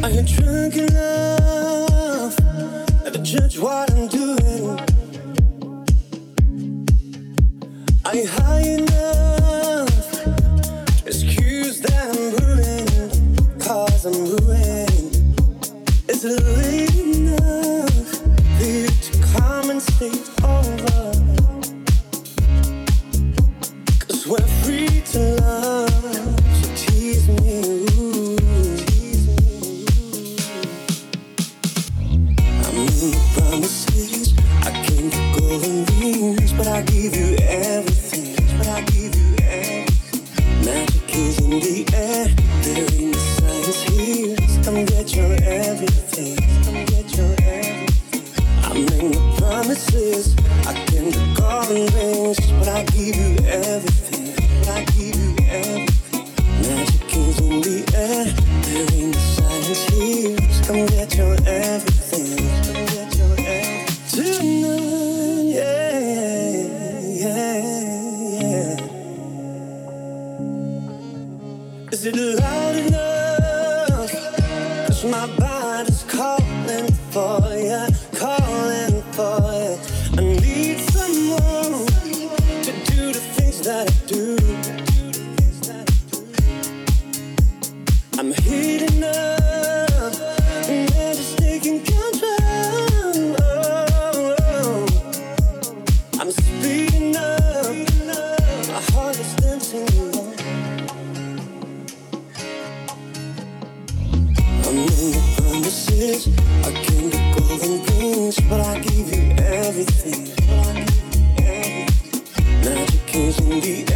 Are you drunk enough? At the church, what? is in the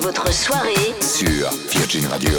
votre soirée sur Virgin Radio.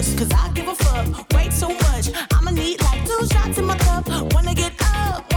us. Cause I give a fuck way too much. I'ma need like two shots in my cup. Wanna get up.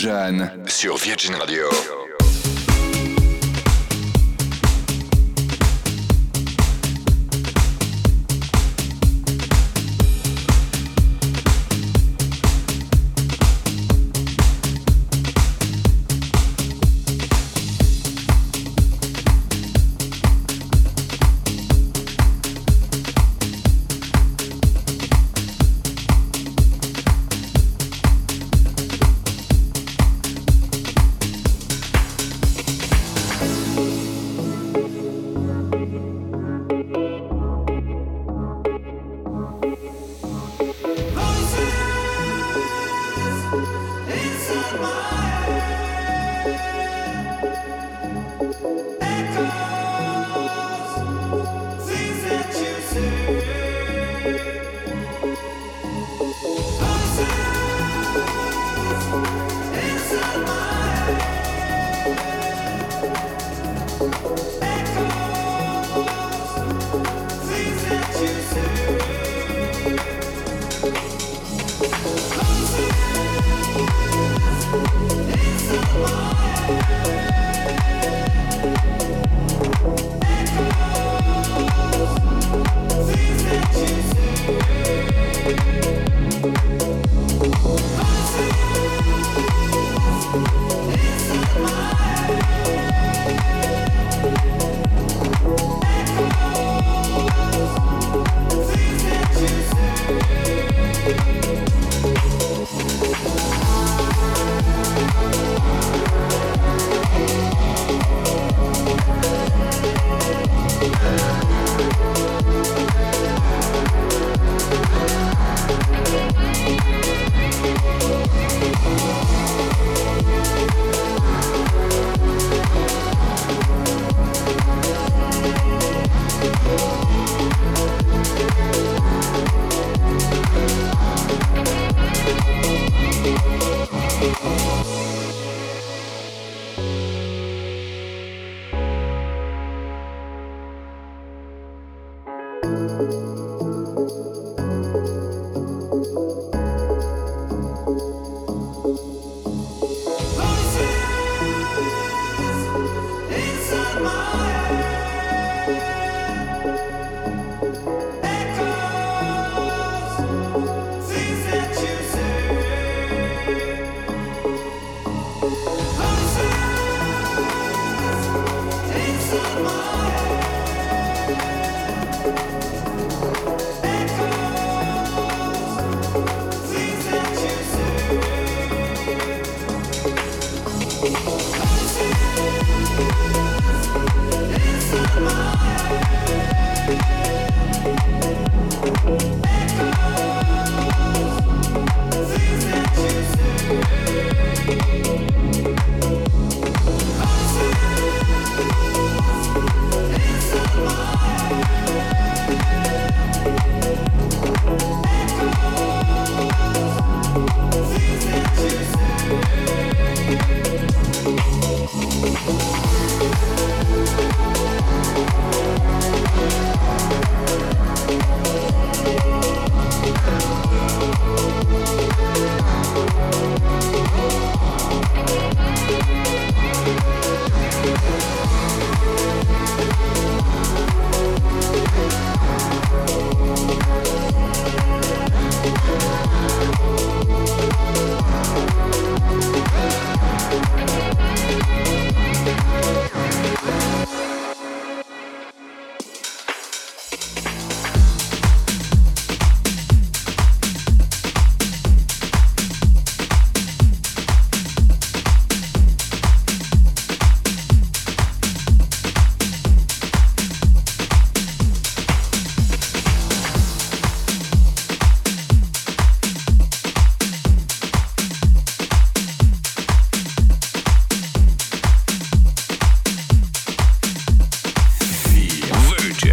Jeanne sur Virgin Radio.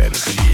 energía.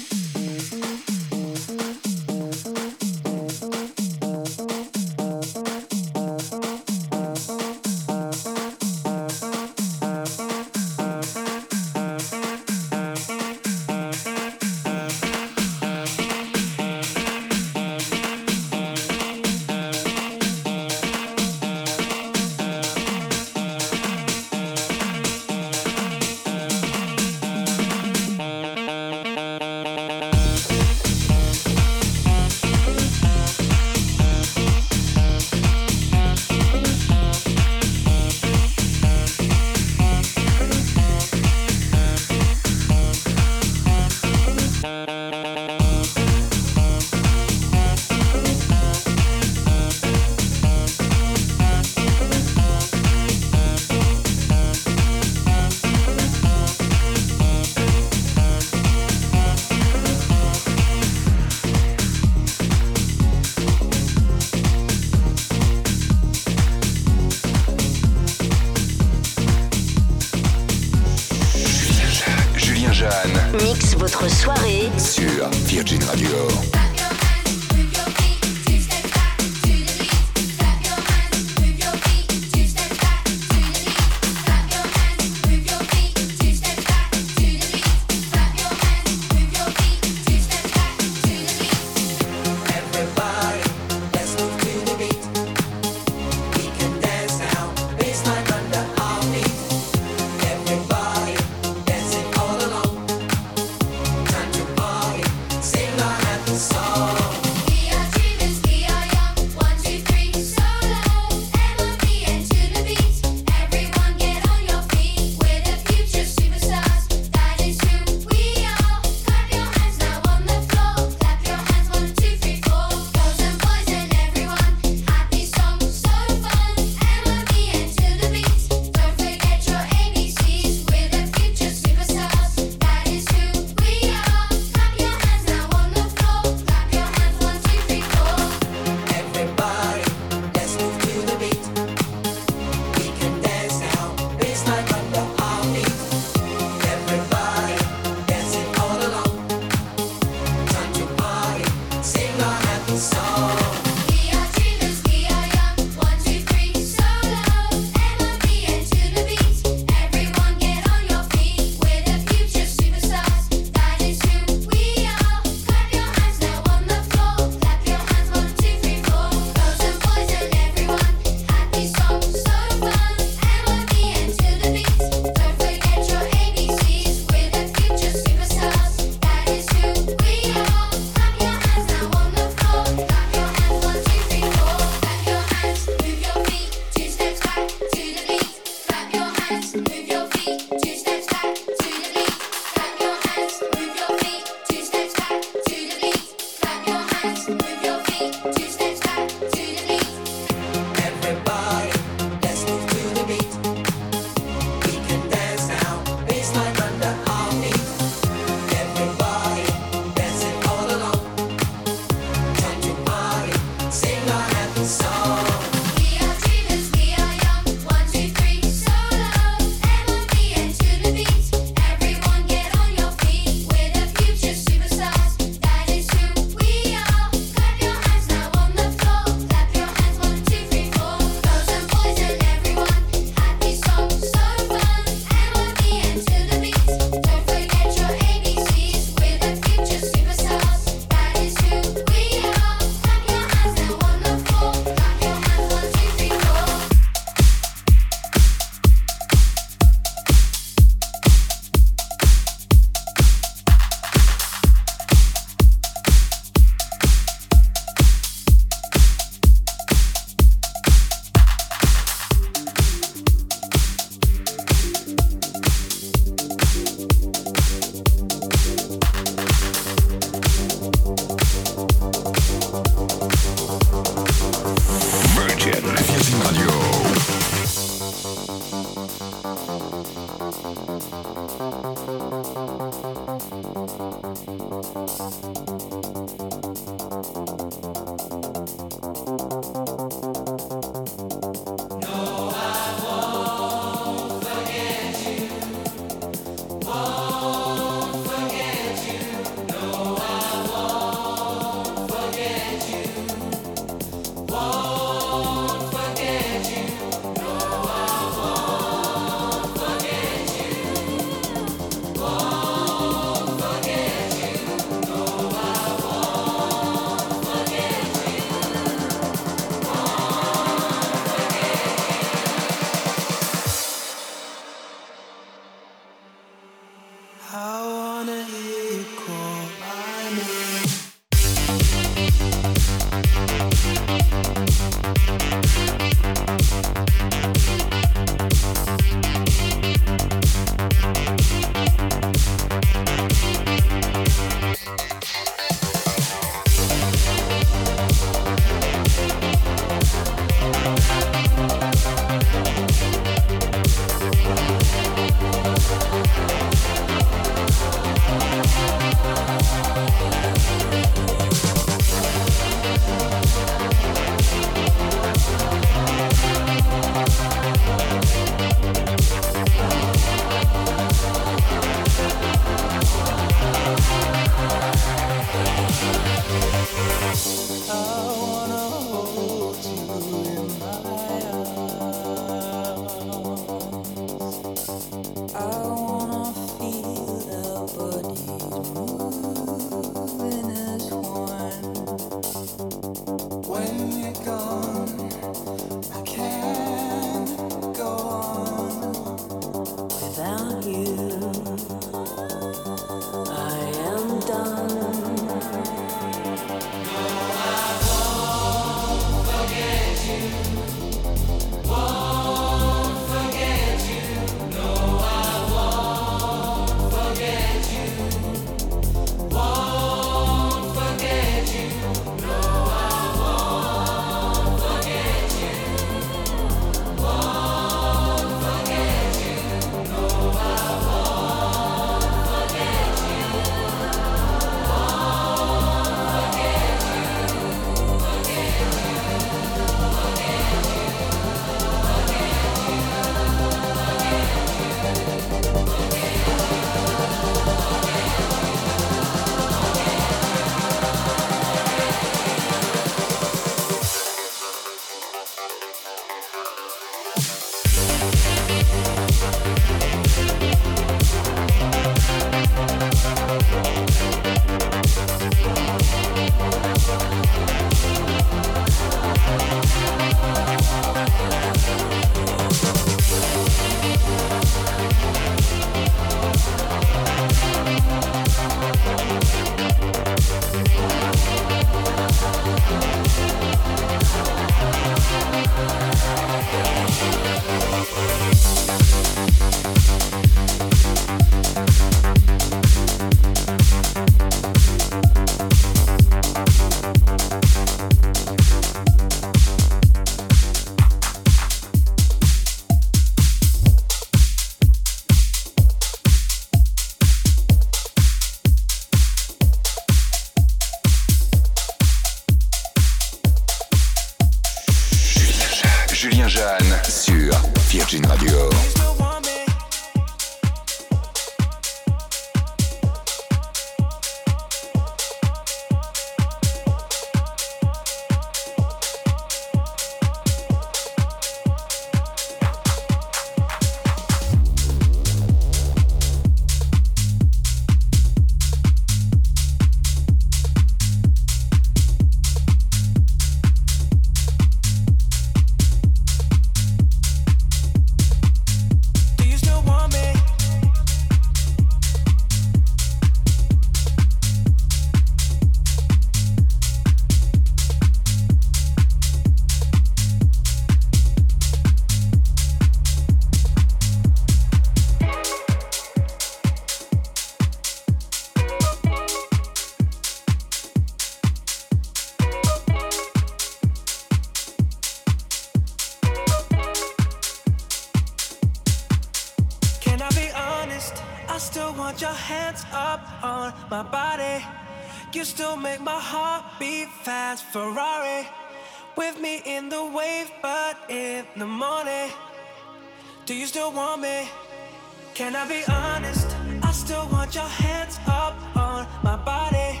Can I be honest? I still want your hands up on my body.